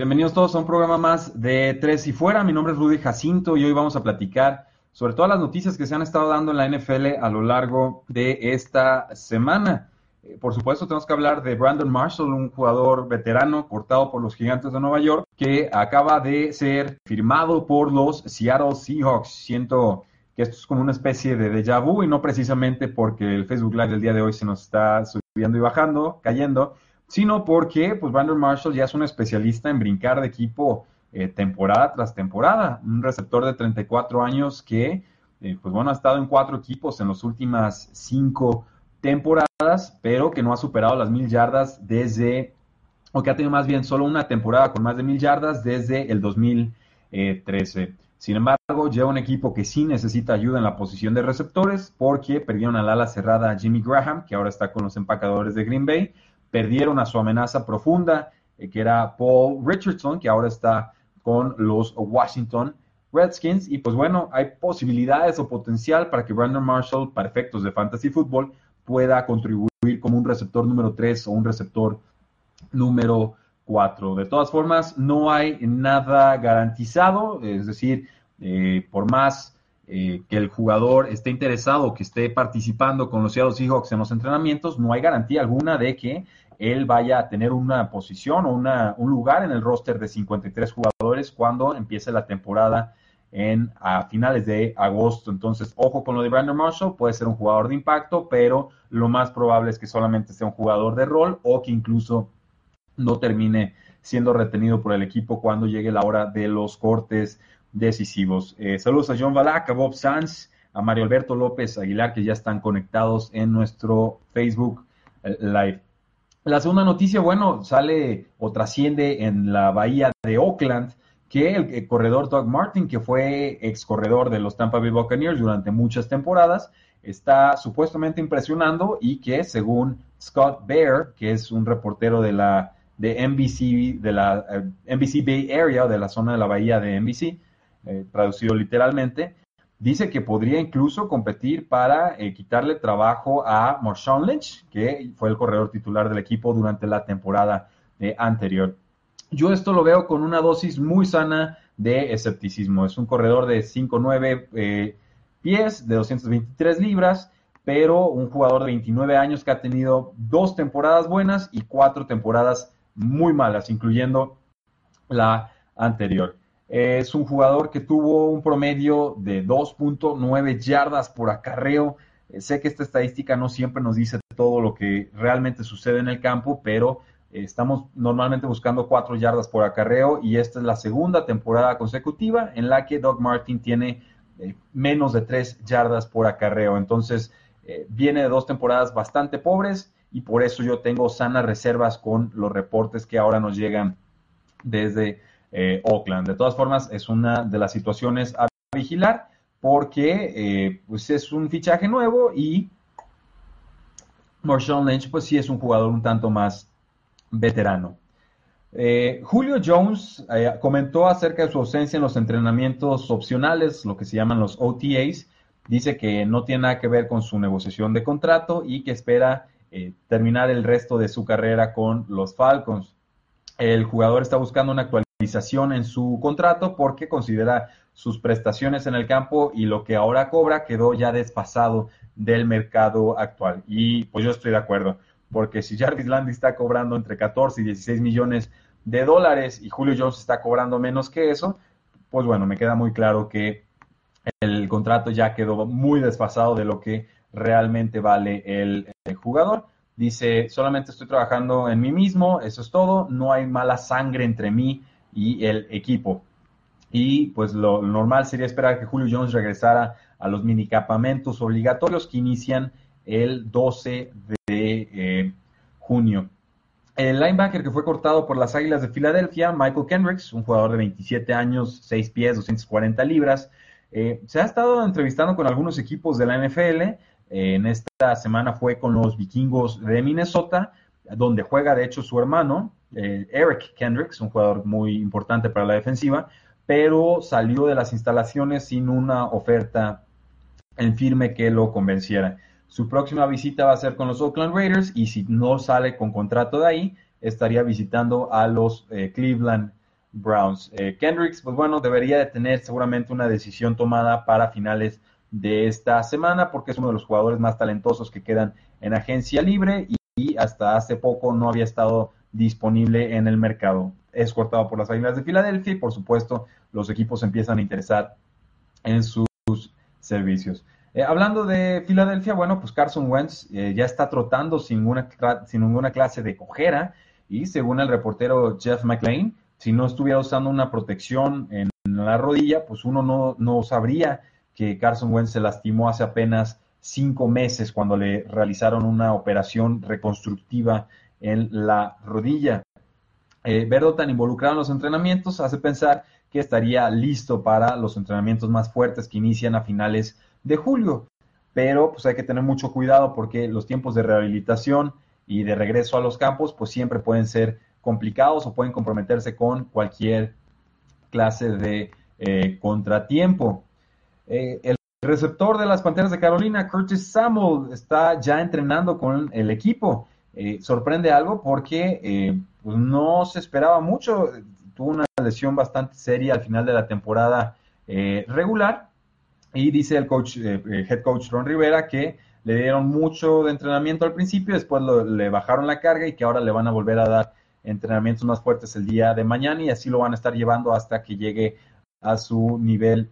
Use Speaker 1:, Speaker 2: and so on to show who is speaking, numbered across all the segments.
Speaker 1: Bienvenidos todos a un programa más de Tres y Fuera. Mi nombre es Rudy Jacinto y hoy vamos a platicar sobre todas las noticias que se han estado dando en la NFL a lo largo de esta semana. Eh, por supuesto, tenemos que hablar de Brandon Marshall, un jugador veterano cortado por los Gigantes de Nueva York, que acaba de ser firmado por los Seattle Seahawks. Siento que esto es como una especie de déjà vu y no precisamente porque el Facebook Live del día de hoy se nos está subiendo y bajando, cayendo, sino porque pues Brandon Marshall ya es un especialista en brincar de equipo eh, temporada tras temporada, un receptor de 34 años que eh, pues bueno ha estado en cuatro equipos en las últimas cinco temporadas, pero que no ha superado las mil yardas desde, o que ha tenido más bien solo una temporada con más de mil yardas desde el 2013. Sin embargo, lleva un equipo que sí necesita ayuda en la posición de receptores porque perdieron al ala cerrada Jimmy Graham, que ahora está con los empacadores de Green Bay, perdieron a su amenaza profunda, eh, que era Paul Richardson, que ahora está con los Washington Redskins. Y pues bueno, hay posibilidades o potencial para que Brandon Marshall, para efectos de fantasy football, pueda contribuir como un receptor número 3 o un receptor número 4. De todas formas, no hay nada garantizado, es decir, eh, por más eh, que el jugador esté interesado, que esté participando con los Seattle Seahawks en los entrenamientos, no hay garantía alguna de que él vaya a tener una posición o una, un lugar en el roster de 53 jugadores cuando empiece la temporada en a finales de agosto. Entonces, ojo con lo de Brandon Marshall, puede ser un jugador de impacto, pero lo más probable es que solamente sea un jugador de rol o que incluso no termine siendo retenido por el equipo cuando llegue la hora de los cortes decisivos. Eh, saludos a John Balak, a Bob Sanz, a Mario Alberto López Aguilar, que ya están conectados en nuestro Facebook eh, Live. La segunda noticia, bueno, sale o trasciende en la bahía de Oakland que el, corredor Doug Martin, que fue ex corredor de los Tampa Bay Buccaneers durante muchas temporadas, está supuestamente impresionando y que según Scott Baer, que es un reportero de la de NBC, de la eh, NBC Bay Area, de la zona de la bahía de NBC, eh, traducido literalmente, Dice que podría incluso competir para eh, quitarle trabajo a Marshawn Lynch, que fue el corredor titular del equipo durante la temporada eh, anterior. Yo esto lo veo con una dosis muy sana de escepticismo. Es un corredor de 5'9 eh, pies, de 223 libras, pero un jugador de 29 años que ha tenido dos temporadas buenas y cuatro temporadas muy malas, incluyendo la anterior. Es un jugador que tuvo un promedio de 2.9 yardas por acarreo. Eh, sé que esta estadística no siempre nos dice todo lo que realmente sucede en el campo, pero eh, estamos normalmente buscando 4 yardas por acarreo y esta es la segunda temporada consecutiva en la que Doug Martin tiene eh, menos de 3 yardas por acarreo. Entonces, viene de dos temporadas bastante pobres y por eso yo tengo sanas reservas con los reportes que ahora nos llegan desde eh, Oakland. De todas formas, es una de las situaciones a vigilar porque eh, pues es un fichaje nuevo y Marshawn Lynch pues sí es un jugador un tanto más veterano. Eh, Julio Jones comentó acerca de su ausencia en los entrenamientos opcionales, lo que se llaman los OTAs. Dice que no tiene nada que ver con su negociación de contrato y que espera terminar el resto de su carrera con los Falcons. El jugador está buscando una actualización en su contrato porque considera sus prestaciones en el campo y lo que ahora cobra quedó ya desfasado del mercado actual. Y pues yo estoy de acuerdo, porque si Jarvis Landry está cobrando entre 14 y 16 millones de dólares y Julio Jones está cobrando menos que eso, pues bueno, me queda muy claro que el contrato ya quedó muy desfasado de lo que realmente vale el, el jugador. Dice, solamente estoy trabajando en mí mismo, eso es todo, no hay mala sangre entre mí y el equipo. Y pues lo, normal sería esperar que Julio Jones regresara a los minicampamentos obligatorios que inician el 12 de eh, junio. El linebacker que fue cortado por las Águilas de Filadelfia, Michael Kendricks, un jugador de 27 años, 6 pies, 240 libras, eh, se ha estado entrevistando con algunos equipos de la NFL. Eh, en esta semana fue con los vikingos de Minnesota, donde juega de hecho su hermano, eh, Eric Kendricks, un jugador muy importante para la defensiva, pero salió de las instalaciones sin una oferta en firme que lo convenciera. Su próxima visita va a ser con los Oakland Raiders y si no sale con contrato de ahí, estaría visitando a los Cleveland Browns. Eh, Kendricks, pues bueno, debería de tener seguramente una decisión tomada para finales de esta semana porque es uno de los jugadores más talentosos que quedan en agencia libre y, hasta hace poco no había estado disponible en el mercado. Es cortado por las Águilas de Filadelfia y por supuesto los equipos empiezan a interesar en sus servicios. Eh, hablando de Filadelfia, bueno, pues Carson Wentz eh, ya está trotando sin ninguna, sin ninguna clase de cojera y según el reportero Jeff McLean, si no estuviera usando una protección en la rodilla, pues uno no, no sabría que Carson Wentz se lastimó hace apenas cinco meses cuando le realizaron una operación reconstructiva en la rodilla. Eh, tan involucrado en los entrenamientos hace pensar que estaría listo para los entrenamientos más fuertes que inician a finales de julio. Pero pues hay que tener mucho cuidado porque los tiempos de rehabilitación y de regreso a los campos pues siempre pueden ser complicados o pueden comprometerse con cualquier clase de eh, contratiempo. Eh, el receptor de las Panteras de Carolina, Curtis Samuel, está ya entrenando con el equipo. Eh, sorprende algo porque pues no se esperaba mucho. Tuvo una lesión bastante seria al final de la temporada regular. Y dice el coach, head coach Ron Rivera que le dieron mucho de entrenamiento al principio, después le bajaron la carga y que ahora le van a volver a dar entrenamientos más fuertes el día de mañana y así lo van a estar llevando hasta que llegue a su nivel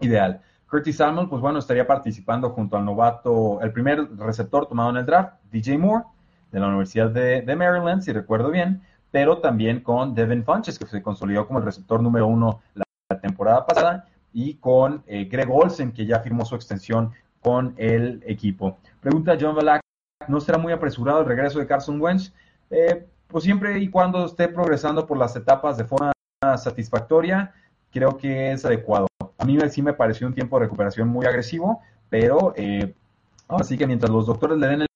Speaker 1: ideal. Curtis Samuel, pues bueno, estaría participando junto al novato, el primer receptor tomado en el draft, DJ Moore, de la Universidad de, Maryland, si recuerdo bien, pero también con Devin Funches, que se consolidó como el receptor número uno la, temporada pasada, y con eh, Greg Olsen, que ya firmó su extensión con el equipo. Pregunta John Balak, ¿no será muy apresurado el regreso de Carson Wentz? Eh, pues siempre y cuando esté progresando por las etapas de forma satisfactoria, creo que es adecuado. A mí sí me pareció un tiempo de recuperación muy agresivo, pero eh, así que mientras los doctores le den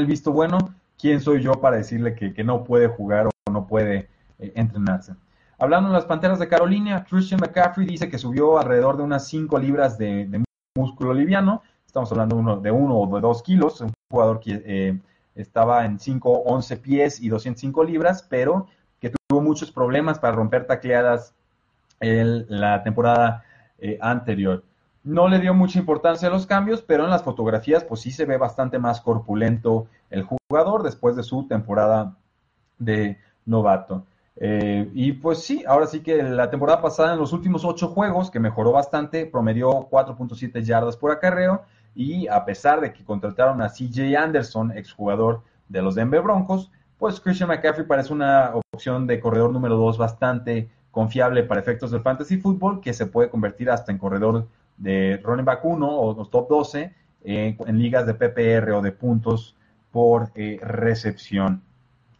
Speaker 1: el, visto bueno, ¿quién soy yo para decirle que, no puede jugar o no puede eh, entrenarse? Hablando de las Panteras de Carolina, Christian McCaffrey dice que subió alrededor de unas 5 libras de, músculo liviano. Estamos hablando de uno, de uno o de dos kilos. Un jugador que eh, estaba en 5, 11 pies y 205 libras, pero que tuvo muchos problemas para romper tacleadas en la temporada eh, anterior. No le dio mucha importancia a los cambios, pero en las fotografías pues sí se ve bastante más corpulento el jugador después de su temporada de novato. Eh, y pues sí, ahora sí que la temporada pasada en los últimos ocho juegos, que mejoró bastante, promedió 4.7 yardas por acarreo, y a pesar de que contrataron a CJ Anderson, exjugador de los Denver Broncos, pues Christian McCaffrey parece una opción de corredor número 2 bastante confiable para efectos del fantasy football, que se puede convertir hasta en corredor de running back 1 o los top 12 en ligas de PPR o de puntos por eh, recepción.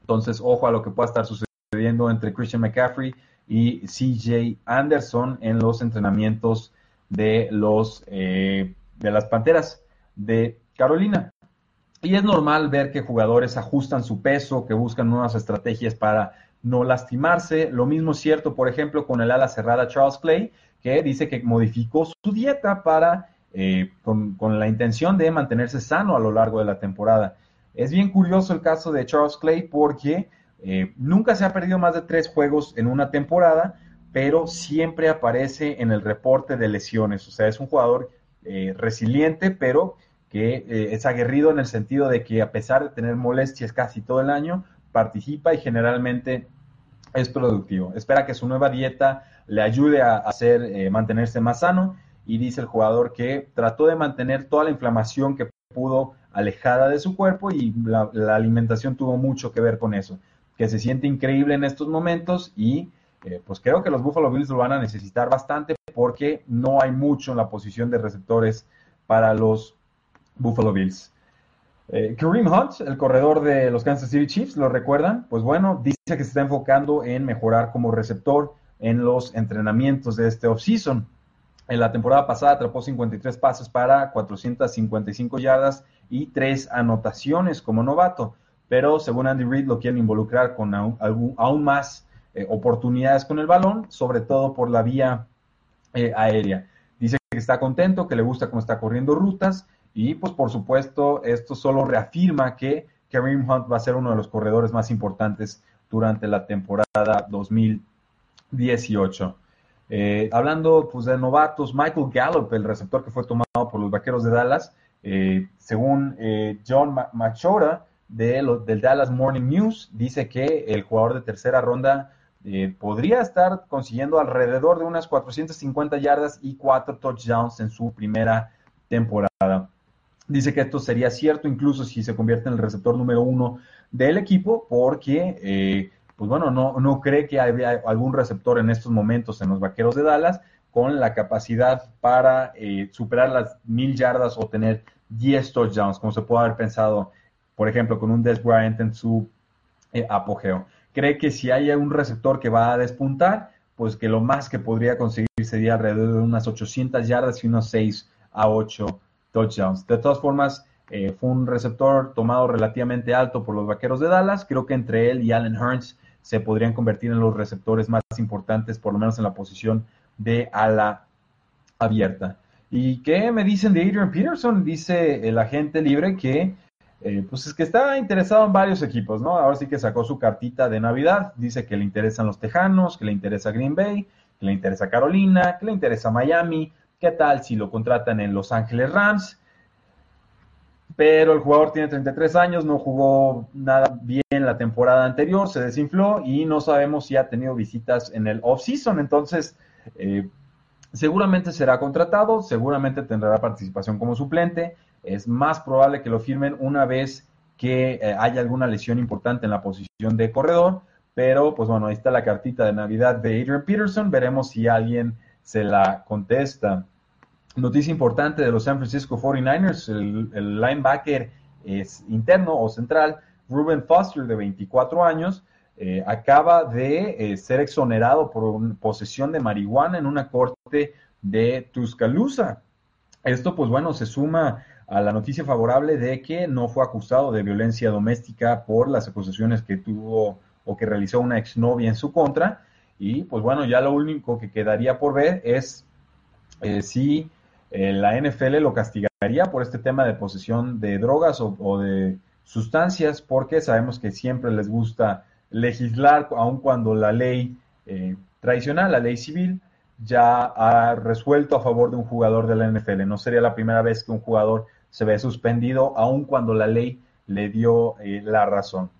Speaker 1: Entonces, ojo a lo que pueda estar sucediendo entre Christian McCaffrey y CJ Anderson en los entrenamientos de los eh, de las Panteras de Carolina. Y es normal ver que jugadores ajustan su peso, que buscan nuevas estrategias para no lastimarse. Lo mismo es cierto, por ejemplo, con el ala cerrada Charles Clay, que dice que modificó su dieta para, eh, con, la intención de mantenerse sano a lo largo de la temporada. Es bien curioso el caso de Charles Clay porque eh, nunca se ha perdido más de tres juegos en una temporada, pero siempre aparece en el reporte de lesiones. O sea, es un jugador eh, resiliente, pero que eh, es aguerrido en el sentido de que a pesar de tener molestias casi todo el año, participa y generalmente es productivo. Espera que su nueva dieta le ayude a hacer, eh, mantenerse más sano y dice el jugador que trató de mantener toda la inflamación que pudo alejada de su cuerpo y la, alimentación tuvo mucho que ver con eso, que se siente increíble en estos momentos y eh, pues creo que los Buffalo Bills lo van a necesitar bastante porque no hay mucho en la posición de receptores para los Buffalo Bills. Eh, Kareem Hunt, el corredor de los Kansas City Chiefs, ¿lo recuerdan? Pues bueno, dice que se está enfocando en mejorar como receptor en los entrenamientos de este offseason. En la temporada pasada atrapó 53 pases para 455 yardas y 3 anotaciones como novato, pero según Andy Reid lo quieren involucrar con aún, más eh, oportunidades con el balón, sobre todo por la vía eh, aérea. Dice que está contento, que le gusta cómo está corriendo rutas y pues por supuesto esto solo reafirma que Kareem Hunt va a ser uno de los corredores más importantes durante la temporada 2018. Eh, hablando pues, de novatos, Michael Gallup, el receptor que fue tomado por los Vaqueros de Dallas, eh, según eh, John Machora de del Dallas Morning News, dice que el jugador de tercera ronda podría estar consiguiendo alrededor de unas 450 yardas y cuatro touchdowns en su primera temporada. Dice que esto sería cierto incluso si se convierte en el receptor número uno del equipo, porque, pues bueno, no, no cree que haya algún receptor en estos momentos en los Vaqueros de Dallas con la capacidad para eh, superar las mil yardas o tener 10 touchdowns, como se puede haber pensado, por ejemplo, con un Des Bryant en su eh, apogeo. Cree que si hay un receptor que va a despuntar, pues que lo más que podría conseguir sería alrededor de unas 800 yardas y unos 6 a 8 touchdowns. De todas formas, eh, fue un receptor tomado relativamente alto por los Vaqueros de Dallas. Creo que entre él y Allen Hearns se podrían convertir en los receptores más importantes, por lo menos en la posición de ala abierta. ¿Y qué me dicen de Adrian Peterson? Dice el agente libre que eh, pues es que está interesado en varios equipos, ¿no? Ahora sí que sacó su cartita de Navidad, dice que le interesan los Tejanos, que le interesa Green Bay, que le interesa Carolina, que le interesa Miami, ¿Qué tal si lo contratan en Los Ángeles Rams? Pero el jugador tiene 33 años, no jugó nada bien la temporada anterior, se desinfló y no sabemos si ha tenido visitas en el off-season. Entonces, eh, seguramente será contratado, seguramente tendrá participación como suplente. Es más probable que lo firmen una vez que eh, haya alguna lesión importante en la posición de corredor. Pero, pues bueno, ahí está la cartita de Navidad de Adrian Peterson. Veremos si alguien se la contesta. Noticia importante de los San Francisco 49ers, el, linebacker es interno o central, Ruben Foster, de 24 años, eh, acaba de eh, ser exonerado por posesión de marihuana en una corte de Tuscaloosa. Esto, pues bueno, se suma a la noticia favorable de que no fue acusado de violencia doméstica por las acusaciones que tuvo o que realizó una exnovia en su contra y pues bueno, ya lo único que quedaría por ver es eh, si eh, la NFL lo castigaría por este tema de posesión de drogas o, de sustancias, porque sabemos que siempre les gusta legislar, aun cuando la ley eh, tradicional, la ley civil, ya ha resuelto a favor de un jugador de la NFL. No sería la primera vez que un jugador se ve suspendido, aun cuando la ley le dio la razón.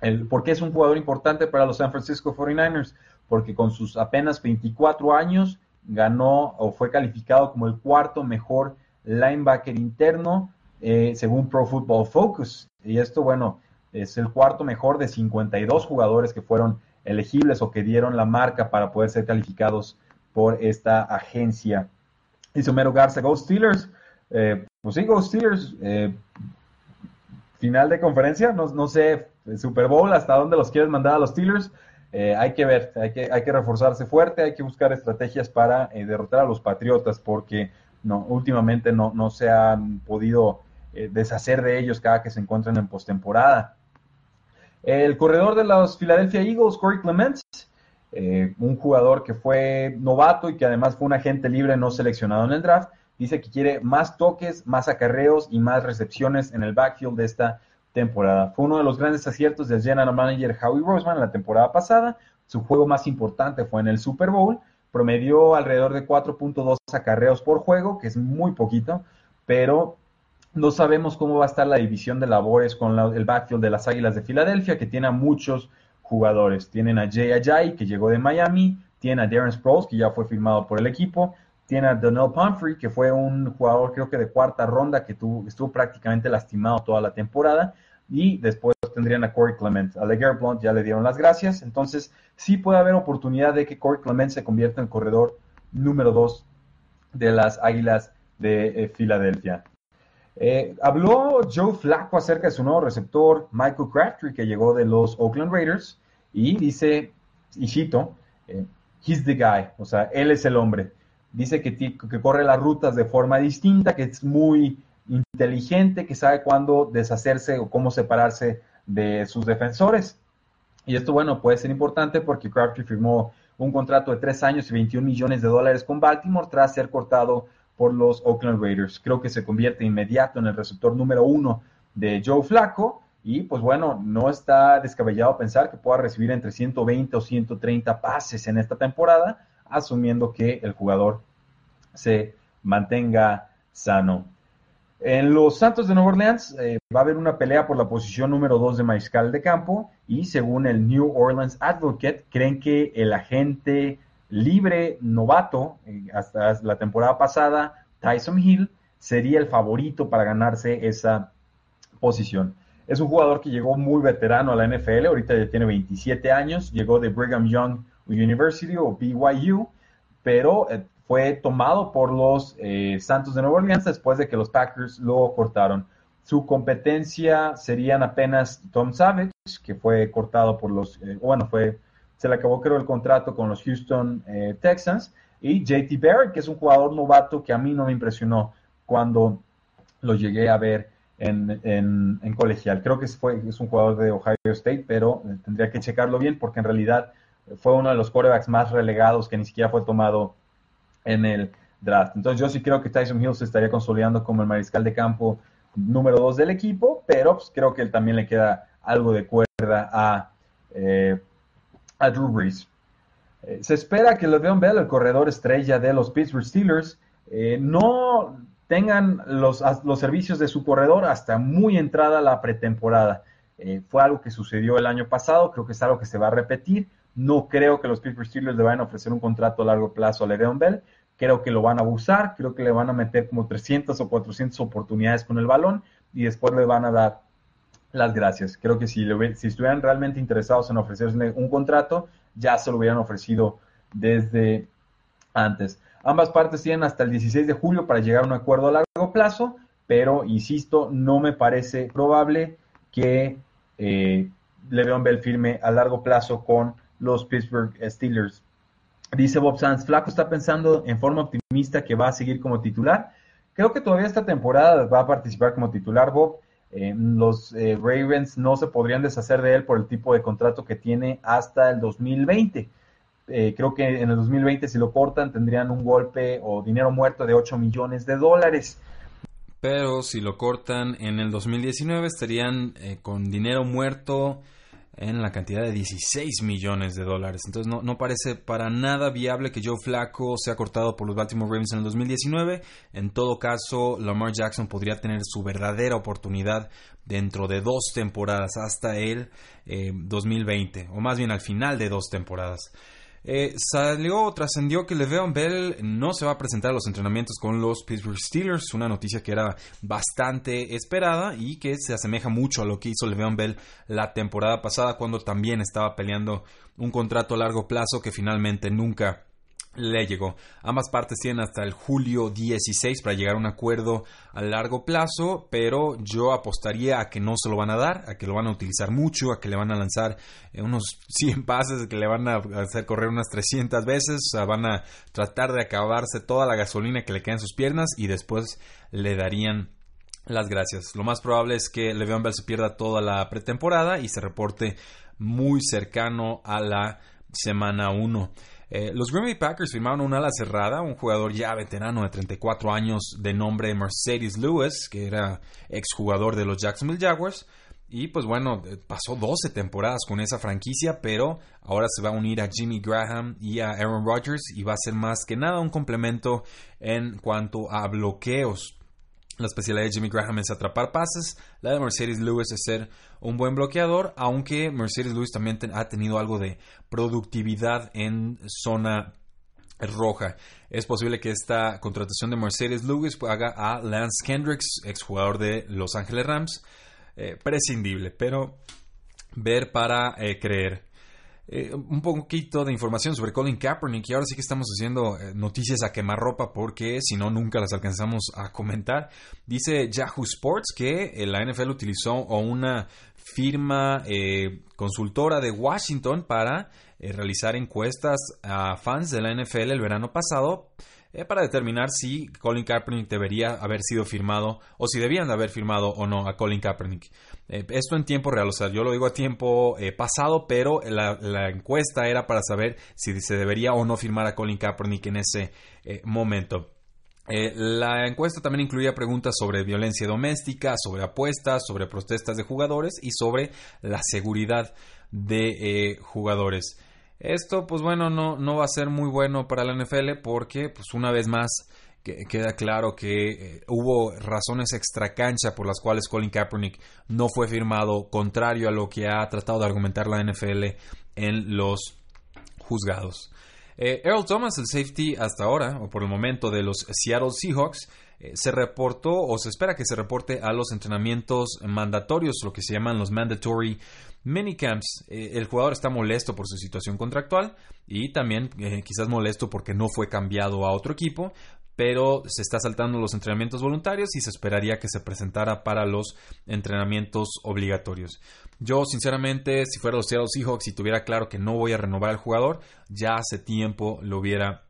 Speaker 1: El, ¿Por qué es un jugador importante para los San Francisco 49ers? porque con sus apenas 24 años ganó o fue calificado como el cuarto mejor linebacker interno eh, según Pro Football Focus. Y esto, bueno, es el cuarto mejor de 52 jugadores que fueron elegibles o que dieron la marca para poder ser calificados por esta agencia. Y Homero Garza, Go Steelers. Eh, pues sí, Go Steelers. Eh, final de conferencia, no, no sé, Super Bowl, hasta dónde los quieres mandar a los Steelers. Eh, hay que ver, hay que, reforzarse fuerte, hay que buscar estrategias para eh, derrotar a los Patriotas porque últimamente no, no se han podido eh, deshacer de ellos cada que se encuentran en postemporada. El corredor de los Philadelphia Eagles, Corey Clements, un jugador que fue novato y que además fue un agente libre no seleccionado en el draft, dice que quiere más toques, más acarreos y más recepciones en el backfield de esta temporada. Fue uno de los grandes aciertos del general manager Howie Roseman la temporada pasada. Su juego más importante fue en el Super Bowl. Promedió alrededor de 4.2 acarreos por juego, que es muy poquito, pero no sabemos cómo va a estar la división de labores con el backfield de las Águilas de Filadelfia, que tiene a muchos jugadores. Tienen a Jay Ajayi, que llegó de Miami, tiene a Darren Sproles, que ya fue firmado por el equipo, tiene a Donnell Pumphrey, que fue un jugador creo que de cuarta ronda que tuvo, estuvo prácticamente lastimado toda la temporada. Y después tendrían a Corey Clement. A Leger Blunt ya le dieron las gracias. Entonces sí puede haber oportunidad de que Corey Clement se convierta en el corredor número dos de las Águilas de eh, Filadelfia. Eh, habló Joe Flacco acerca de su nuevo receptor, Michael Crabtree, que llegó de los Oakland Raiders, y dice, y cito, eh, he's the guy, o sea, él es el hombre. Dice que, que corre las rutas de forma distinta, que es muy inteligente, que sabe cuándo deshacerse o cómo separarse de sus defensores. Y esto, bueno, puede ser importante porque Crabtree firmó un contrato de tres años y 21 millones de dólares con Baltimore tras ser cortado por los Oakland Raiders. Creo que se convierte inmediato en el receptor número uno de Joe Flacco. Y pues bueno, no está descabellado pensar que pueda recibir entre 120 o 130 pases en esta temporada, asumiendo que el jugador se mantenga sano. En los Santos de Nueva Orleans eh, va a haber una pelea por la posición número 2 de mariscal de campo y según el New Orleans Advocate creen que el agente libre novato eh, hasta la temporada pasada, Tyson Hill, sería el favorito para ganarse esa posición. Es un jugador que llegó muy veterano a la NFL, ahorita ya tiene 27 años, llegó de Brigham Young University o BYU, pero eh, fue tomado por los eh, Santos de Nueva Orleans después de que los Packers lo cortaron. Su competencia serían apenas Tom Savage, que fue cortado por los, eh, bueno, fue, se le acabó creo el contrato con los Houston Texans, y JT Barrett, que es un jugador novato que a mí no me impresionó cuando lo llegué a ver en, en, colegial. Creo que fue, es un jugador de Ohio State, pero tendría que checarlo bien porque en realidad fue uno de los quarterbacks más relegados que ni siquiera fue tomado en el draft. Entonces yo sí creo que Tyson Hill se estaría consolidando como el mariscal de campo número dos del equipo, pero pues, creo que él también le queda algo de cuerda a, eh, Drew Brees. Eh, se espera que Le'Veon Bell, el corredor estrella de los Pittsburgh Steelers, eh, no tengan los, los, servicios de su corredor hasta muy entrada la pretemporada. fue algo que sucedió el año pasado, creo que es algo que se va a repetir. No creo que los Pittsburgh Steelers le vayan a ofrecer un contrato a largo plazo a Le'Veon Bell, creo que lo van a abusar, creo que le van a meter como 300 o 400 oportunidades con el balón y después le van a dar las gracias. Creo que si, estuvieran realmente interesados en ofrecerle un contrato, ya se lo hubieran ofrecido desde antes. Ambas partes tienen hasta el 16 de julio para llegar a un acuerdo a largo plazo, pero insisto, no me parece probable que eh, Le'Veon Bell firme a largo plazo con los Pittsburgh Steelers. Dice Bob Sanz, Flaco está pensando en forma optimista que va a seguir como titular. Creo que todavía esta temporada va a participar como titular, Bob. Eh, los eh, Ravens no se podrían deshacer de él por el tipo de contrato que tiene hasta el 2020. Eh, creo que en el 2020 si lo cortan tendrían un golpe o dinero muerto de 8 millones de dólares.
Speaker 2: Pero si lo cortan en el 2019 estarían con dinero muerto en la cantidad de 16 millones de dólares. Entonces no, no, parece para nada viable que Joe Flacco sea cortado por los Baltimore Ravens en el 2019. En todo caso, Lamar Jackson podría tener su verdadera oportunidad dentro de dos temporadas hasta el 2020, eh, o más bien al final de dos temporadas. Eh, salió, trascendió que Le'Veon Bell no se va a presentar a los entrenamientos con los Pittsburgh Steelers, una noticia que era bastante esperada y que se asemeja mucho a lo que hizo Le'Veon Bell la temporada pasada cuando también estaba peleando un contrato a largo plazo que finalmente nunca le llegó. Ambas partes tienen hasta el julio 16 para llegar a un acuerdo a largo plazo, pero yo apostaría a que no se lo van a dar, a que lo van a utilizar mucho, a que le van a lanzar eh, unos 100 pases, que le van a hacer correr unas 300 veces, van a tratar de acabarse toda la gasolina que le queda en sus piernas y después le darían las gracias. Lo más probable es que Le'Veon Bell se pierda toda la pretemporada y se reporte muy cercano a la semana 1. Eh, los Green Bay Packers firmaron un ala cerrada, un jugador ya veterano de 34 años de nombre Mercedes Lewis, que era exjugador de los Jacksonville Jaguars. Y pues bueno, eh, pasó 12 temporadas con esa franquicia, pero ahora se va a unir a Jimmy Graham y a Aaron Rodgers y va a ser más que nada un complemento en cuanto a bloqueos. La especialidad de Jimmy Graham es atrapar pases, la de Mercedes Lewis es ser un buen bloqueador, aunque Mercedes Lewis también ha tenido algo de productividad en zona roja. Es posible que esta contratación de Mercedes Lewis haga a Lance Kendricks, exjugador de Los Ángeles Rams, eh, prescindible, pero ver para eh, creer.
Speaker 1: Eh, un poquito de información sobre Colin Kaepernick y ahora sí que estamos haciendo eh, noticias a quemarropa porque si no nunca las alcanzamos a comentar. Dice Yahoo Sports que la NFL utilizó una firma eh, consultora de Washington para realizar encuestas a fans de la NFL el verano pasado para determinar si Colin Kaepernick debería haber sido firmado o si debían de haber firmado o no a Colin Kaepernick. Eh, esto en tiempo real, o sea, yo lo digo a tiempo eh, pasado, pero la, encuesta era para saber si se debería o no firmar a Colin Kaepernick en ese eh, momento. la encuesta también incluía preguntas sobre violencia doméstica, sobre apuestas, sobre protestas de jugadores y sobre la seguridad de jugadores. Esto, pues bueno, no, no va a ser muy bueno para la NFL porque, pues una vez más, queda claro que eh, hubo razones extracancha por las cuales Colin Kaepernick no fue firmado, contrario a lo que ha tratado de argumentar la NFL en los juzgados. Eh, Earl Thomas, el safety hasta ahora, o por el momento de los Seattle Seahawks, eh, se reportó o se espera que se reporte a los entrenamientos mandatorios, lo que se llaman los mandatory minicamps. Eh, el jugador está molesto por su situación contractual y también eh, quizás molesto porque no fue cambiado a otro equipo, pero se está saltando los entrenamientos voluntarios y se esperaría que se presentara para los entrenamientos obligatorios. Yo, sinceramente, si fuera los Seattle Seahawks y tuviera claro que no voy a renovar al jugador, ya hace tiempo lo hubiera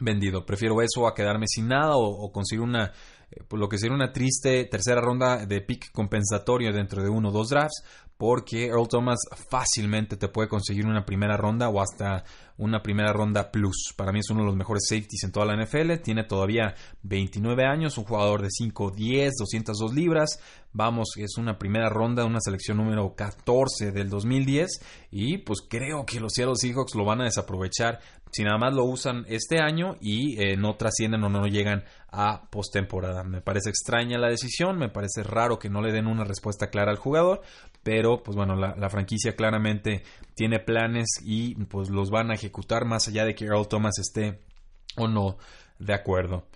Speaker 1: vendido. Prefiero eso a quedarme sin nada o, conseguir una, eh, lo que sería una triste tercera ronda de pick compensatorio dentro de uno o dos drafts porque Earl Thomas fácilmente te puede conseguir una primera ronda o hasta una primera ronda plus. Para mí es uno de los mejores safeties en toda la NFL. Tiene todavía 29 años, un jugador de 5, 10, 202 libras. Vamos, es una primera ronda, una selección número 14 del 2010 y pues creo que los Seattle Seahawks lo van a desaprovechar si nada más lo usan este año y eh, no trascienden o no llegan a postemporada. Me parece extraña la decisión, me parece raro que no le den una respuesta clara al jugador, pero pues bueno, la, franquicia claramente tiene planes y pues los van a ejecutar más allá de que Earl Thomas esté o no de acuerdo.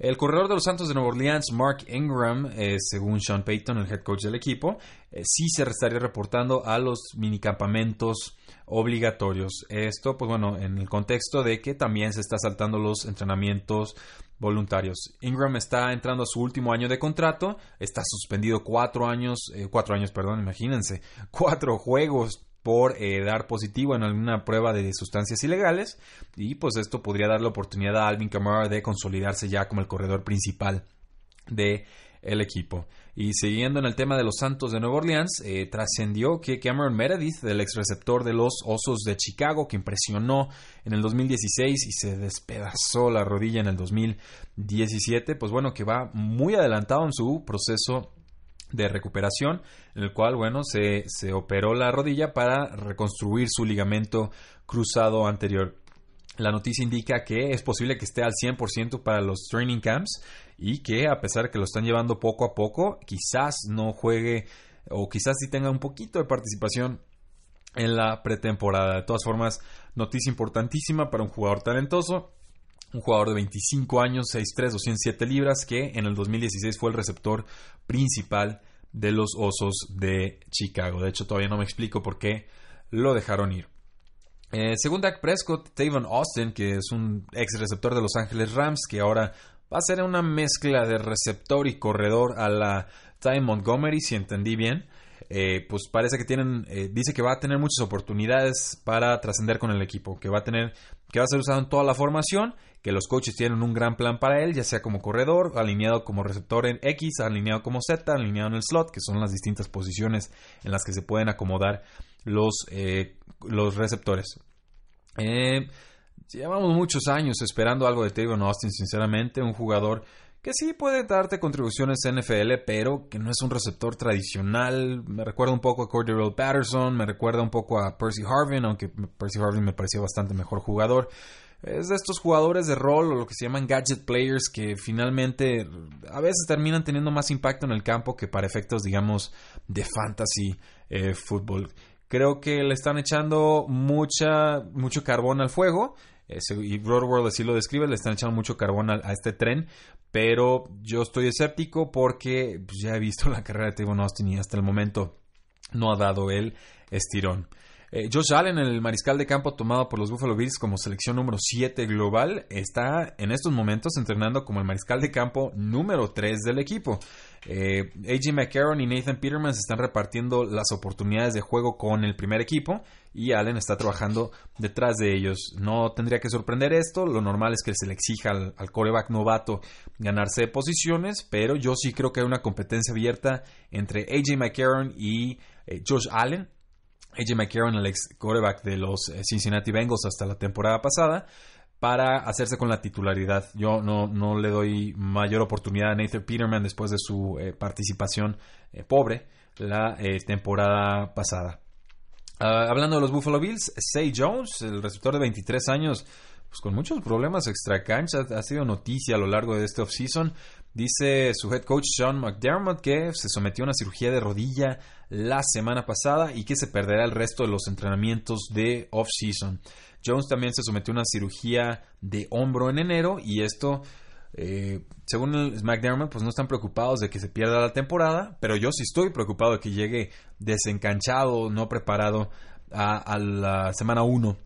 Speaker 1: El corredor de los Santos de Nueva Orleans, Mark Ingram, eh, según Sean Payton, el head coach del equipo, eh, sí se estaría reportando a los minicampamentos obligatorios. Esto, pues bueno, en el contexto de que también se está saltando los entrenamientos voluntarios. Ingram está entrando a su último año de contrato, está suspendido cuatro años, eh, cuatro años, perdón, imagínense, cuatro juegos por eh, dar positivo en alguna prueba de sustancias ilegales y pues esto podría dar la oportunidad a Alvin Kamara de consolidarse ya como el corredor principal de el equipo. Y siguiendo en el tema de los Santos de Nueva Orleans, eh, trascendió que Cameron Meredith, del ex receptor de los Osos de Chicago, que impresionó en el 2016 y se despedazó la rodilla en el 2017, pues bueno, que va muy adelantado en su proceso de recuperación, en el cual, bueno, se, se operó la rodilla para reconstruir su ligamento cruzado anterior. La noticia indica que es posible que esté al 100% para los training camps y que a pesar de que lo están llevando poco a poco, quizás no juegue o quizás sí tenga un poquito de participación en la pretemporada. De todas formas, noticia importantísima para un jugador talentoso. Un jugador de 25 años, 6'3, 207 libras, que en el 2016 fue el receptor principal de los Osos de Chicago. De hecho, todavía no me explico por qué lo dejaron ir. Eh, según Dak Prescott, Tavon Austin, que es un ex receptor de Los Ángeles Rams, que ahora va a ser una mezcla de receptor y corredor a la Ty Montgomery, si entendí bien. Eh, pues parece que tienen, eh, dice que va a tener muchas oportunidades para trascender con el equipo, que va a tener, que va a ser usado en toda la formación, que los coaches tienen un gran plan para él, ya sea como corredor, alineado como receptor en X, alineado como Z, alineado en el slot, que son las distintas posiciones en las que se pueden acomodar los, eh, los receptores. Eh, llevamos muchos años esperando algo de Tavon Austin, sinceramente, un jugador que sí puede darte contribuciones en NFL, pero que no es un receptor tradicional. Me recuerda un poco a Cordero Patterson, me recuerda un poco a Percy Harvin, aunque Percy Harvin me pareció bastante mejor jugador. Es de estos jugadores de rol o lo que se llaman gadget players que finalmente a veces terminan teniendo más impacto en el campo que para efectos, digamos, de fantasy eh, fútbol. Creo que le están echando mucha, mucho carbón al fuego. y Broad World así lo describe, le están echando mucho carbón a, este tren, pero yo estoy escéptico porque pues, ya he visto la carrera de Tavon Austin y hasta el momento no ha dado el estirón. Eh, Josh Allen, el mariscal de campo tomado por los Buffalo Bills como selección número 7 global, está en estos momentos entrenando como el mariscal de campo número 3 del equipo. Eh, AJ McCarron y Nathan Peterman se están repartiendo las oportunidades de juego con el primer equipo y Allen está trabajando detrás de ellos. No tendría que sorprender esto, lo normal es que se le exija al, coreback novato ganarse posiciones, pero yo sí creo que hay una competencia abierta entre AJ McCarron y eh, Josh Allen AJ McCarron, el ex quarterback de los eh, Cincinnati Bengals hasta la temporada pasada, para hacerse con la titularidad. Yo no, no le doy mayor oportunidad a Nathan Peterman después de su eh, participación eh, pobre la temporada pasada. Ah, hablando de los Buffalo Bills, Say Jones, el receptor de 23 años, pues con muchos problemas extra cancha, ha sido noticia a lo largo de este offseason. Dice su head coach Sean McDermott que se sometió a una cirugía de rodilla la semana pasada y que se perderá el resto de los entrenamientos de off-season. Jones también se sometió a una cirugía de hombro en enero y esto, eh, según el McDermott, pues no están preocupados de que se pierda la temporada, pero yo sí estoy preocupado de que llegue desencanchado, no preparado a, a la semana 1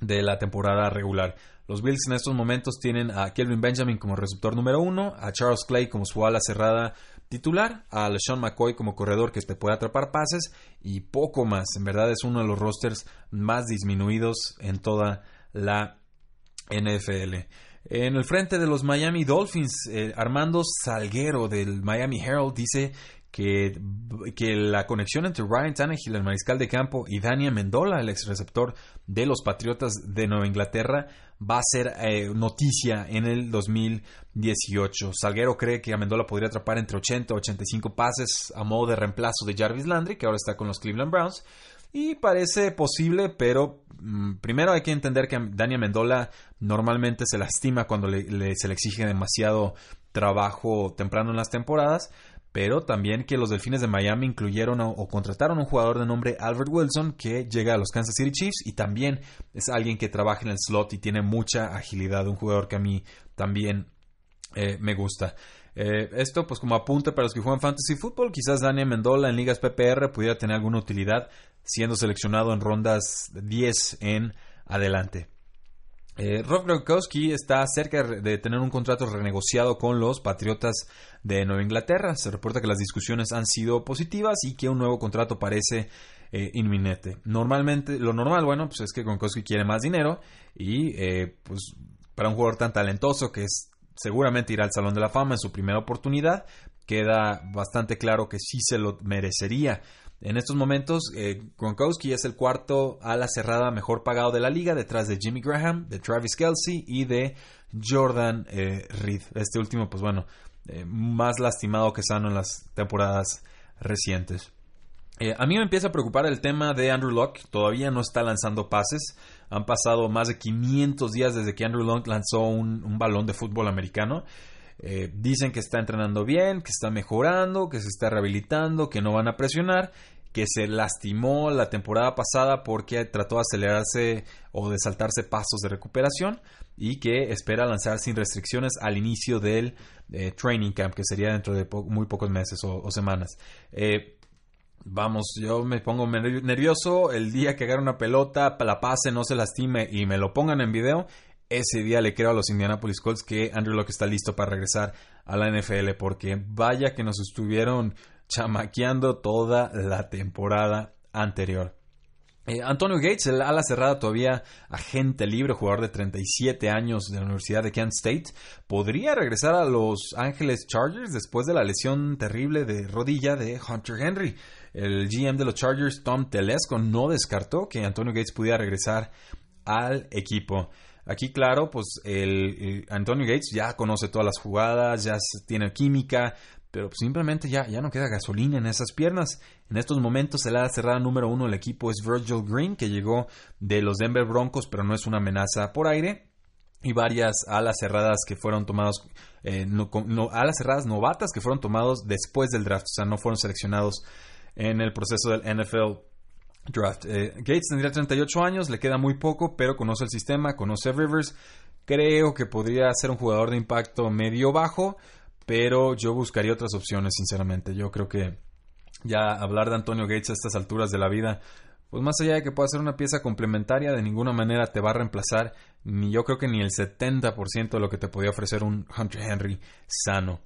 Speaker 1: de la temporada regular. Los Bills en estos momentos tienen a Kelvin Benjamin como receptor número uno, a Charles Clay como su ala cerrada titular, a LeSean McCoy como corredor que te puede atrapar pases y poco más. En verdad es uno de los rosters más disminuidos en toda la NFL. En el frente de los Miami Dolphins, eh, Armando Salguero del Miami Herald dice que, que, la conexión entre Ryan Tannehill, el mariscal de campo, y Daniel Mendola, el ex receptor de los Patriotas de Nueva Inglaterra, va a ser eh, noticia en el 2018. Salguero cree que Amendola podría atrapar entre 80 y 85 pases a modo de reemplazo de Jarvis Landry, que ahora está con los Cleveland Browns. Y parece posible, pero mm, primero hay que entender que Daniel Mendola normalmente se lastima cuando se le exige demasiado trabajo temprano en las temporadas pero también que los Delfines de Miami incluyeron o, contrataron a un jugador de nombre Albert Wilson que llega a los Kansas City Chiefs y también es alguien que trabaja en el slot y tiene mucha agilidad, un jugador que a mí también eh, me gusta. Eh, esto pues como apunte para los que juegan fantasy football, quizás Daniel Mendola en ligas PPR pudiera tener alguna utilidad siendo seleccionado en rondas 10 en adelante. Eh, Rob Gronkowski está cerca de tener un contrato renegociado con los Patriotas de Nueva Inglaterra. Se reporta que las discusiones han sido positivas y que un nuevo contrato parece eh, inminente. Normalmente, lo normal, bueno, pues es que Gronkowski quiere más dinero y eh, pues para un jugador tan talentoso que seguramente irá al Salón de la Fama en su primera oportunidad, queda bastante claro que sí se lo merecería. En estos momentos, eh, Gronkowski es el cuarto ala cerrada mejor pagado de la liga, detrás de Jimmy Graham, de Travis Kelsey y de Jordan eh, Reed. Este último, pues bueno, eh, más lastimado que sano en las temporadas recientes. a mí me empieza a preocupar el tema de Andrew Locke. Todavía no está lanzando pases. Han pasado más de 500 días desde que Andrew Locke lanzó un balón de fútbol americano. Eh, dicen que está entrenando bien, que está mejorando, que se está rehabilitando, que no van a presionar, que se lastimó la temporada pasada porque trató de acelerarse o de saltarse pasos de recuperación y que espera lanzar sin restricciones al inicio del eh, training camp, que sería dentro de muy pocos meses o, semanas. Eh, vamos, yo me pongo nervioso el día que agarre una pelota, la pase, no se lastime y me lo pongan en video ese día le creo a los Indianapolis Colts que Andrew Locke está listo para regresar a la NFL porque vaya que nos estuvieron chamaqueando toda la temporada anterior. Eh, Antonio Gates, el ala cerrada todavía agente libre, jugador de 37 años de la Universidad de Kent State, podría regresar a los Ángeles Chargers después de la lesión terrible de rodilla de Hunter Henry. El GM de los Chargers, Tom Telesco, no descartó que Antonio Gates pudiera regresar al equipo. Aquí, claro, pues el, Antonio Gates ya conoce todas las jugadas, ya tiene química, pero simplemente ya, ya no queda gasolina en esas piernas. En estos momentos, el ala cerrada número uno del equipo es Virgil Green, que llegó de los Denver Broncos, pero no es una amenaza por aire. Y varias alas cerradas que fueron tomados, eh, alas cerradas novatas que fueron tomados después del draft, o sea, no fueron seleccionados en el proceso del NFL draft. Eh, Gates tendría 38 años, le queda muy poco, pero conoce el sistema, conoce Rivers. Creo que podría ser un jugador de impacto medio bajo, pero yo buscaría otras opciones, sinceramente. Yo creo que ya hablar de Antonio Gates a estas alturas de la vida, pues más allá de que pueda ser una pieza complementaria, de ninguna manera te va a reemplazar ni yo creo que ni el 70% de lo que te podía ofrecer un Hunter Henry sano.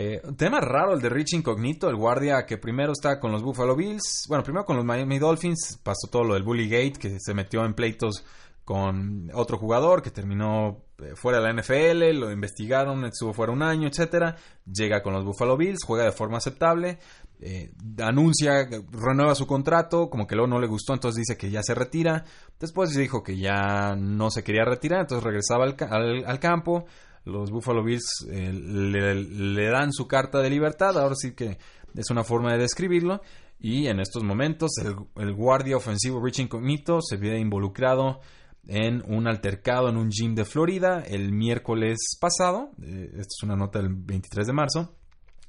Speaker 1: Eh, tema raro el de Rich Incognito, el guardia que primero está con los Buffalo Bills, bueno, primero con los Miami Dolphins, pasó todo lo del Bully Gate, que se metió en pleitos con otro jugador que terminó eh, fuera de la NFL, lo investigaron, estuvo fuera un año, etcétera, llega con los Buffalo Bills, juega de forma aceptable, eh, anuncia, renueva su contrato, como que luego no le gustó, entonces dice que ya se retira, después dijo que ya no se quería retirar, entonces regresaba al campo, los Buffalo Bills eh, le, dan su carta de libertad, ahora sí que es una forma de describirlo. Y en estos momentos el, guardia ofensivo Rich Incognito se ve involucrado en un altercado en un gym de Florida el miércoles pasado. Eh, esta es una nota del 23 de marzo.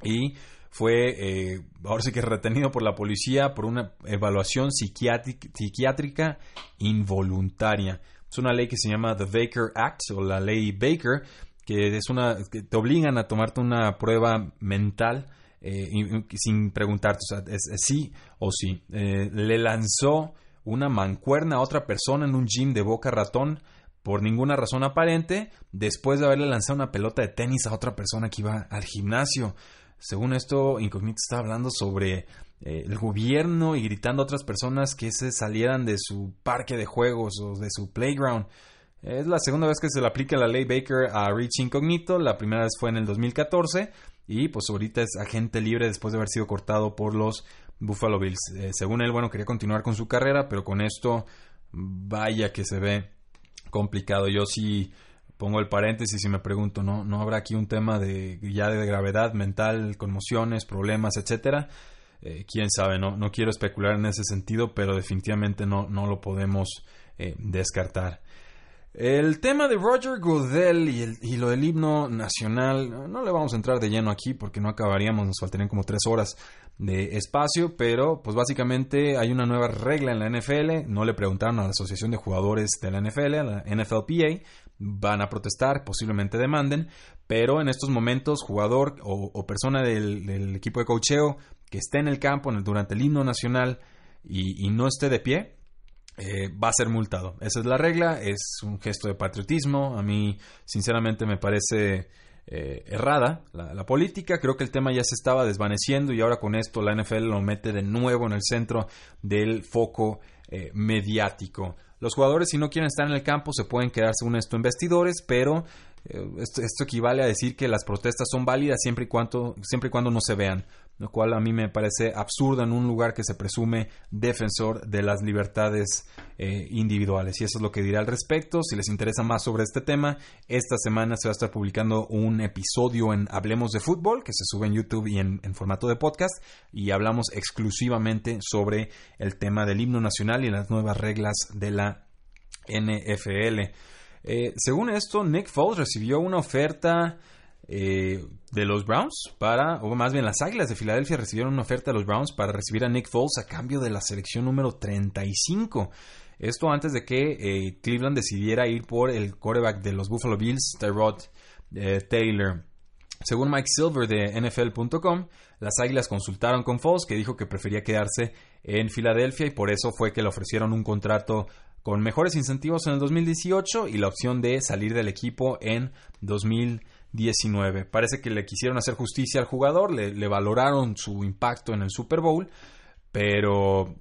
Speaker 1: Y fue eh, ahora sí que retenido por la policía por una evaluación psiquiátrica involuntaria. Es una ley que se llama The Baker Act o la ley Baker, que es una que te obligan a tomarte una prueba mental eh, sin preguntarte, o sea, es, sí o sí. Eh, le lanzó una mancuerna a otra persona en un gym de Boca Ratón por ninguna razón aparente, después de haberle lanzado una pelota de tenis a otra persona que iba al gimnasio. Según esto, Incognito está hablando sobre eh, el gobierno y gritando a otras personas que se salieran de su parque de juegos o de su playground. Es la segunda vez que se le aplica la ley Baker a Rich Incognito. La primera vez fue en el 2014 y pues ahorita es agente libre después de haber sido cortado por los Buffalo Bills. Eh, según él, bueno, quería continuar con su carrera, pero con esto vaya que se ve complicado. Yo sí pongo el paréntesis y me pregunto, ¿no, no habrá aquí un tema de ya de gravedad mental, conmociones, problemas, etcétera? Eh, quién sabe, no, no quiero especular en ese sentido, pero definitivamente no, no lo podemos eh, descartar. El tema de Roger Goodell y, lo del himno nacional, no le vamos a entrar de lleno aquí porque no acabaríamos, nos faltarían como tres horas de espacio, pero pues básicamente hay una nueva regla en la NFL, no le preguntaron a la Asociación de Jugadores de la NFL, a la NFLPA, van a protestar, posiblemente demanden, pero en estos momentos jugador o, persona del, equipo de cocheo que esté en el campo durante el himno nacional y no esté de pie, eh, va a ser multado. Esa es la regla, es un gesto de patriotismo. A mí, sinceramente, me parece eh, errada la, política. Creo que el tema ya se estaba desvaneciendo y ahora con esto la NFL lo mete de nuevo en el centro del foco eh, mediático. Los jugadores, si no quieren estar en el campo, se pueden quedar según esto en vestidores, pero esto, esto, equivale a decir que las protestas son válidas siempre y, siempre y cuando no se vean lo cual a mí me parece absurdo en un lugar que se presume defensor de las libertades eh, individuales. Y eso es lo que diré al respecto. Si les interesa más sobre este tema, esta semana se va a estar publicando un episodio en Hablemos de Fútbol, que se sube en YouTube y en, formato de podcast, y hablamos exclusivamente sobre el tema del himno nacional y las nuevas reglas de la NFL. Eh, según esto, Nick Foles recibió una oferta eh, de los Browns para, o más bien las Águilas de Filadelfia recibieron una oferta de los Browns para recibir a Nick Foles a cambio de la selección número 35. Esto antes de que eh, Cleveland decidiera ir por el quarterback de los Buffalo Bills, Tyrod eh, Taylor. Según Mike Silver de NFL.com, las Águilas consultaron con Foles que dijo que prefería quedarse en Filadelfia y por eso fue que le ofrecieron un contrato con mejores incentivos en el 2018 y la opción de salir del equipo en 2019. 19. Parece que le quisieron hacer justicia al jugador, le, valoraron su impacto en el Super Bowl, pero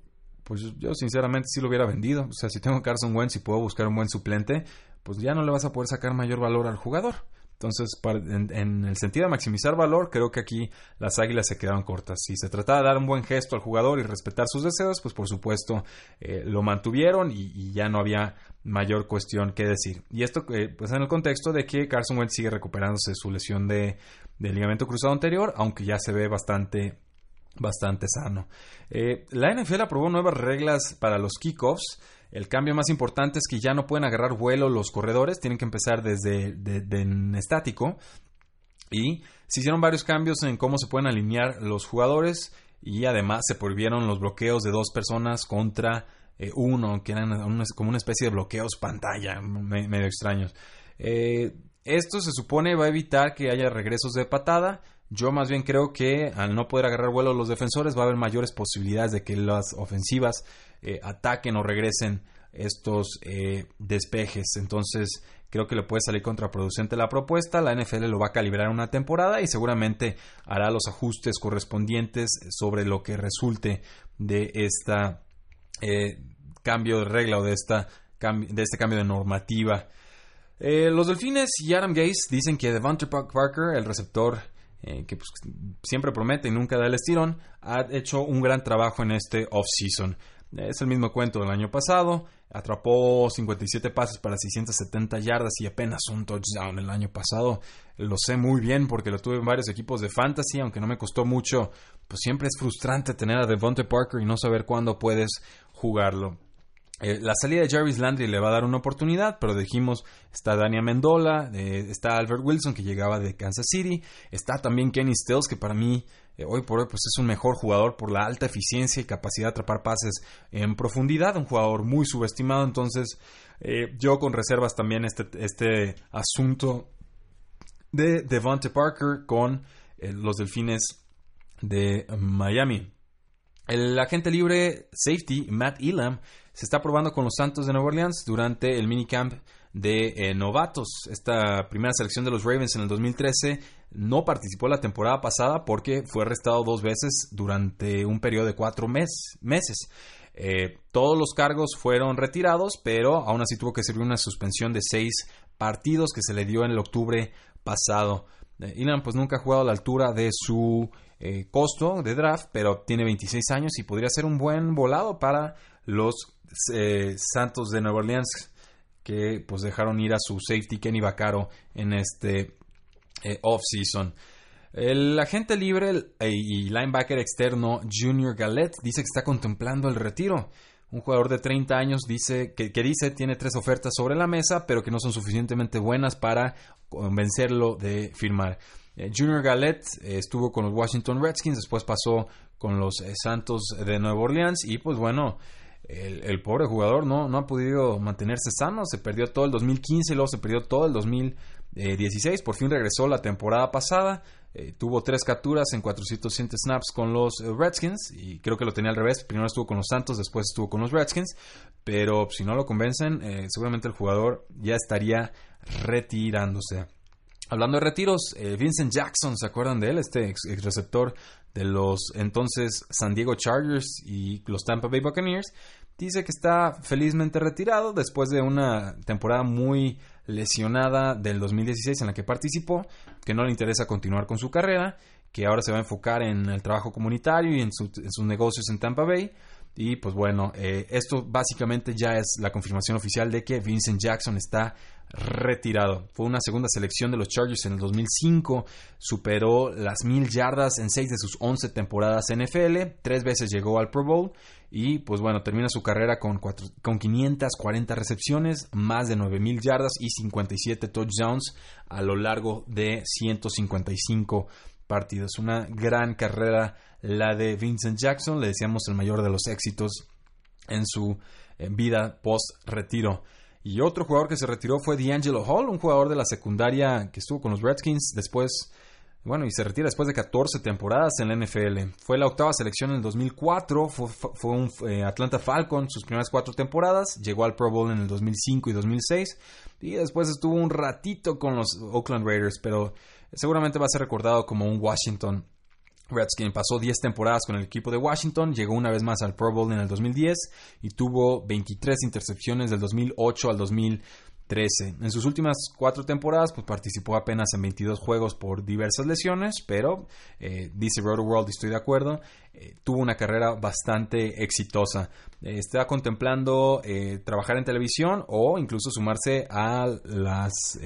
Speaker 1: pues yo sinceramente sí lo hubiera vendido. O sea, si tengo Carson Wentz y puedo buscar un buen suplente, pues ya no le vas a poder sacar mayor valor al jugador. Entonces, en, el sentido de maximizar valor, creo que aquí las águilas se quedaron cortas. Si se trataba de dar un buen gesto al jugador y respetar sus deseos, pues por supuesto eh, lo mantuvieron y, ya no había mayor cuestión que decir. Y esto, eh, pues en el contexto de que Carson Wentz sigue recuperándose de su lesión de, ligamento cruzado anterior, aunque ya se ve bastante bastante sano. Eh, la NFL aprobó nuevas reglas para los kickoffs el cambio más importante es que ya no pueden agarrar vuelo los corredores, tienen que empezar desde en estático. Y se hicieron varios cambios en cómo se pueden alinear los jugadores y además se prohibieron los bloqueos de dos personas contra eh, uno, que eran como una especie de bloqueos pantalla, medio extraños. Eh, esto se supone va a evitar que haya regresos de patada Yo más bien creo que al no poder agarrar vuelo los defensores va a haber mayores posibilidades de que las ofensivas eh, ataquen o regresen estos despejes. Entonces creo que le puede salir contraproducente la propuesta. La NFL lo va a calibrar una temporada y seguramente hará los ajustes correspondientes sobre lo que resulte de esta eh, cambio de regla o de, esta, de este cambio de normativa. los Delfines y Adam Gase dicen que Devonta Parker, el receptor eh, que pues, siempre promete y nunca da el estirón, ha hecho un gran trabajo en este off-season. Es el mismo cuento del año pasado. Atrapó 57 pases para 670 yardas y apenas un touchdown el año pasado. Lo sé muy bien porque lo tuve en varios equipos de fantasy, aunque no me costó mucho. Pues siempre es frustrante tener a Devonte Parker y no saber cuándo puedes jugarlo. Eh, la salida de Jarvis Landry le va a dar una oportunidad, pero dijimos, está Dania Mendola, eh, está Albert Wilson que llegaba de Kansas City, está también Kenny Stills que para mí eh, hoy por hoy pues es un mejor jugador por la alta eficiencia y capacidad de atrapar pases en profundidad, un jugador muy subestimado, entonces yo con reservas también este, este asunto de Devonte Parker con los Delfines de Miami. El agente libre safety Matt Elam se está probando con los Santos de Nueva Orleans durante el minicamp de eh, novatos. Esta primera selección de los Ravens en el 2013 no participó la temporada pasada porque fue arrestado dos veces durante un periodo de cuatro meses. Eh, todos los cargos fueron retirados, pero aún así tuvo que servir una suspensión de seis partidos que se le dio en el octubre pasado. Eh, pues nunca ha jugado a la altura de su costo de draft, pero tiene 26 años y podría ser un buen volado para los eh, Santos de Nueva Orleans que pues dejaron ir a su safety Kenny Vaccaro en este eh, off-season. El agente libre eh, y linebacker externo Junior Gallet dice que está contemplando el retiro. Un jugador de 30 años dice que, dice tiene tres ofertas sobre la mesa, pero que no son suficientemente buenas para convencerlo de firmar. Junior Gallet estuvo con los Washington Redskins, después pasó con los Santos de Nueva Orleans y pues bueno, el, pobre jugador no, no ha podido mantenerse sano, se perdió todo el 2015 y luego se perdió todo el 2016, por fin regresó la temporada pasada, eh, tuvo tres capturas en 407 snaps con los eh, Redskins y creo que lo tenía al revés, primero estuvo con los Santos, después estuvo con los Redskins, pero si no lo convencen, eh, seguramente el jugador ya estaría retirándose. Hablando de retiros, Vincent Jackson, ¿se acuerdan de él? Este ex receptor de los entonces San Diego Chargers y los Tampa Bay Buccaneers, dice que está felizmente retirado después de una temporada muy lesionada del 2016 en la que participó, que no le interesa continuar con su carrera, que ahora se va a enfocar en el trabajo comunitario y en, sus negocios en Tampa Bay. Y pues bueno, eh, esto básicamente ya es la confirmación oficial de que Vincent Jackson está retirado. Fue una segunda selección de los Chargers en el 2005, superó las mil yardas en seis de sus 11 temporadas NFL, tres veces llegó al Pro Bowl y pues bueno, termina su carrera con, con 540 recepciones, más de 9 mil yardas y 57 touchdowns a lo largo de 155 partidos. Una gran carrera la de Vincent Jackson, le decíamos el mayor de los éxitos en su eh, vida post-retiro. Y otro jugador que se retiró fue D'Angelo Hall, un jugador de la secundaria que estuvo con los Redskins después, bueno, y se retira después de 14 temporadas en la NFL. Fue la octava selección en el 2004, fue, un eh, Atlanta Falcon sus primeras cuatro temporadas, llegó al Pro Bowl en el 2005 y 2006, y después estuvo un ratito con los Oakland Raiders, pero seguramente va a ser recordado como un Washington Redskin pasó 10 temporadas con el equipo de Washington, llegó una vez más al Pro Bowl en el 2010 y tuvo 23 intercepciones del 2008 al 2013. En sus últimas cuatro temporadas pues, participó apenas en 22 juegos por diversas lesiones, pero eh, dice Roto World, estoy de acuerdo, eh, tuvo una carrera bastante exitosa. Eh, está contemplando trabajar en televisión o incluso sumarse a, las,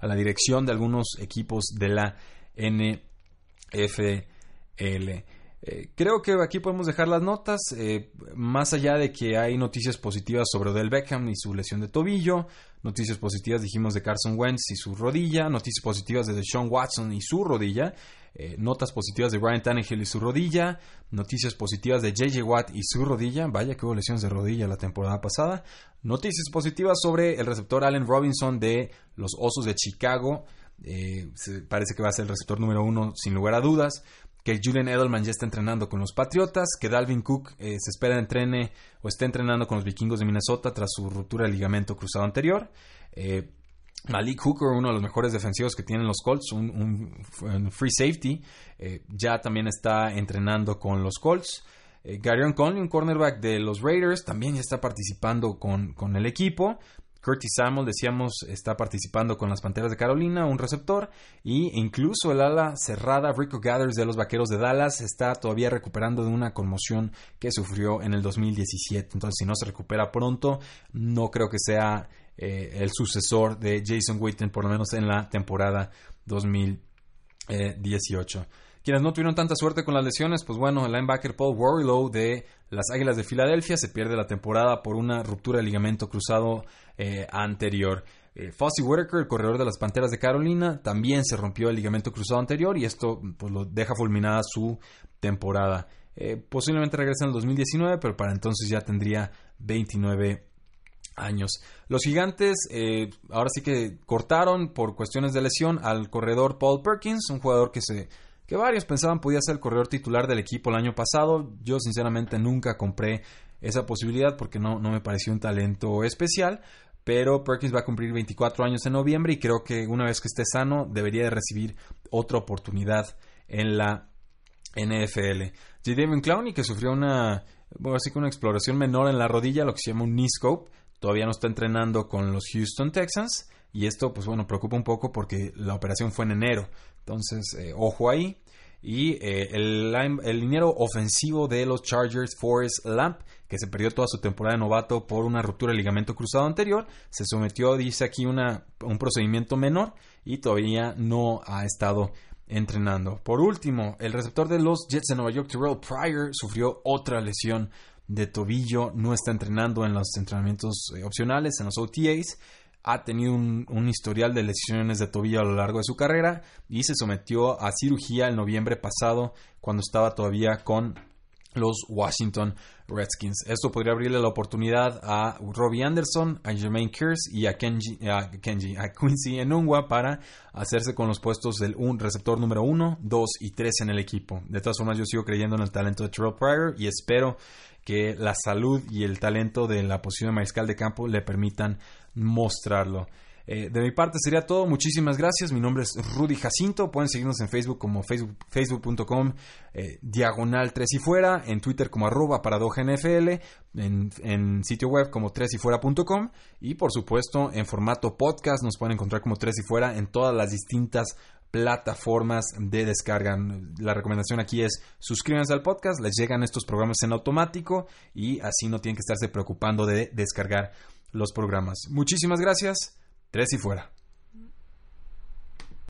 Speaker 1: a la dirección de algunos equipos de la NFL. L. Eh, creo que aquí podemos dejar las notas, eh, más allá de que hay noticias positivas sobre Odell Beckham y su lesión de tobillo, noticias positivas dijimos de Carson Wentz y su rodilla, noticias positivas de Deshaun Watson y su rodilla. Eh, notas positivas de Brian Tannehill y su rodilla. Noticias positivas de JJ Watt y su rodilla. Vaya que hubo lesiones de rodilla la temporada pasada. Noticias positivas sobre el receptor Allen Robinson de los Osos de Chicago. Parece que va a ser el receptor número uno sin lugar a dudas que Julian Edelman ya está entrenando con los Patriotas, que Dalvin Cook eh, se espera entrene o esté entrenando con los vikingos de Minnesota tras su ruptura de ligamento cruzado anterior. Eh, Malik Hooker, uno de los mejores defensivos que tienen los Colts, un, free safety, eh, ya también está entrenando con los Colts. Gary Conley, un cornerback de los Raiders, también ya está participando con, con el equipo. Curtis Samuel, decíamos, está participando con las Panteras de Carolina, un receptor, y incluso el ala cerrada Rico Gathers de los Vaqueros de Dallas está todavía recuperando de una conmoción que sufrió en el 2017. Entonces, si no se recupera pronto, no creo que sea eh, el sucesor de Jason Witten, por lo menos en la temporada 2018. Quienes no tuvieron tanta suerte con las lesiones, pues bueno, el linebacker Paul Warrilow de las Águilas de Filadelfia se pierde la temporada por una ruptura de ligamento cruzado eh, anterior. Eh, Fossey el corredor de las Panteras de Carolina, también se rompió el ligamento cruzado anterior y esto pues, lo deja fulminada su temporada. Eh, posiblemente regrese en el 2019, pero para entonces ya tendría 29 años. Los gigantes ahora sí que cortaron por cuestiones de lesión al corredor Paul Perkins, un jugador que se que varios pensaban podía ser el corredor titular del equipo el año pasado. Yo sinceramente nunca compré esa posibilidad porque no, no me pareció un talento especial. Pero Perkins va a cumplir 24 años en noviembre y creo que una vez que esté sano debería de recibir otra oportunidad en la NFL. J. David Clowney que sufrió una, bueno, así que una exploración menor en la rodilla, lo que se llama un knee scope, todavía no está entrenando con los Houston Texans y esto pues bueno preocupa un poco porque la operación fue en enero entonces, eh, ojo ahí. Y eh, el, el liniero ofensivo de los Chargers, Forrest Lamp, que se perdió toda su temporada de novato por una ruptura de ligamento cruzado anterior, se sometió, dice aquí, una, un procedimiento menor y todavía no ha estado entrenando. Por último, el receptor de los Jets de Nueva York, Terrell Pryor, sufrió otra lesión de tobillo, no está entrenando en los entrenamientos eh, opcionales, en los OTAs ha tenido un, historial de lesiones de tobillo a lo largo de su carrera y se sometió a cirugía el noviembre pasado cuando estaba todavía con los Washington Redskins. Esto podría abrirle la oportunidad a Robbie Anderson, a Jermaine Kearse y a Kenji, a, Kenji, a Quincy Enungwa para hacerse con los puestos del un receptor número 1, 2 y 3 en el equipo. De todas formas, yo sigo creyendo en el talento de Terrell Pryor y espero que la salud y el talento de la posición de mariscal de campo le permitan mostrarlo. Eh, de mi parte sería todo. Muchísimas gracias. Mi nombre es Rudy Jacinto. Pueden seguirnos en Facebook como facebook.com eh, diagonal 3 y fuera, en Twitter como arroba NFL, en, en sitio web como 3 y fuera.com y por supuesto en formato podcast nos pueden encontrar como 3 y fuera en todas las distintas plataformas de descarga. La recomendación aquí es suscríbanse al podcast, les llegan estos programas en automático y así no tienen que estarse preocupando de descargar los programas. Muchísimas gracias. Tres y fuera.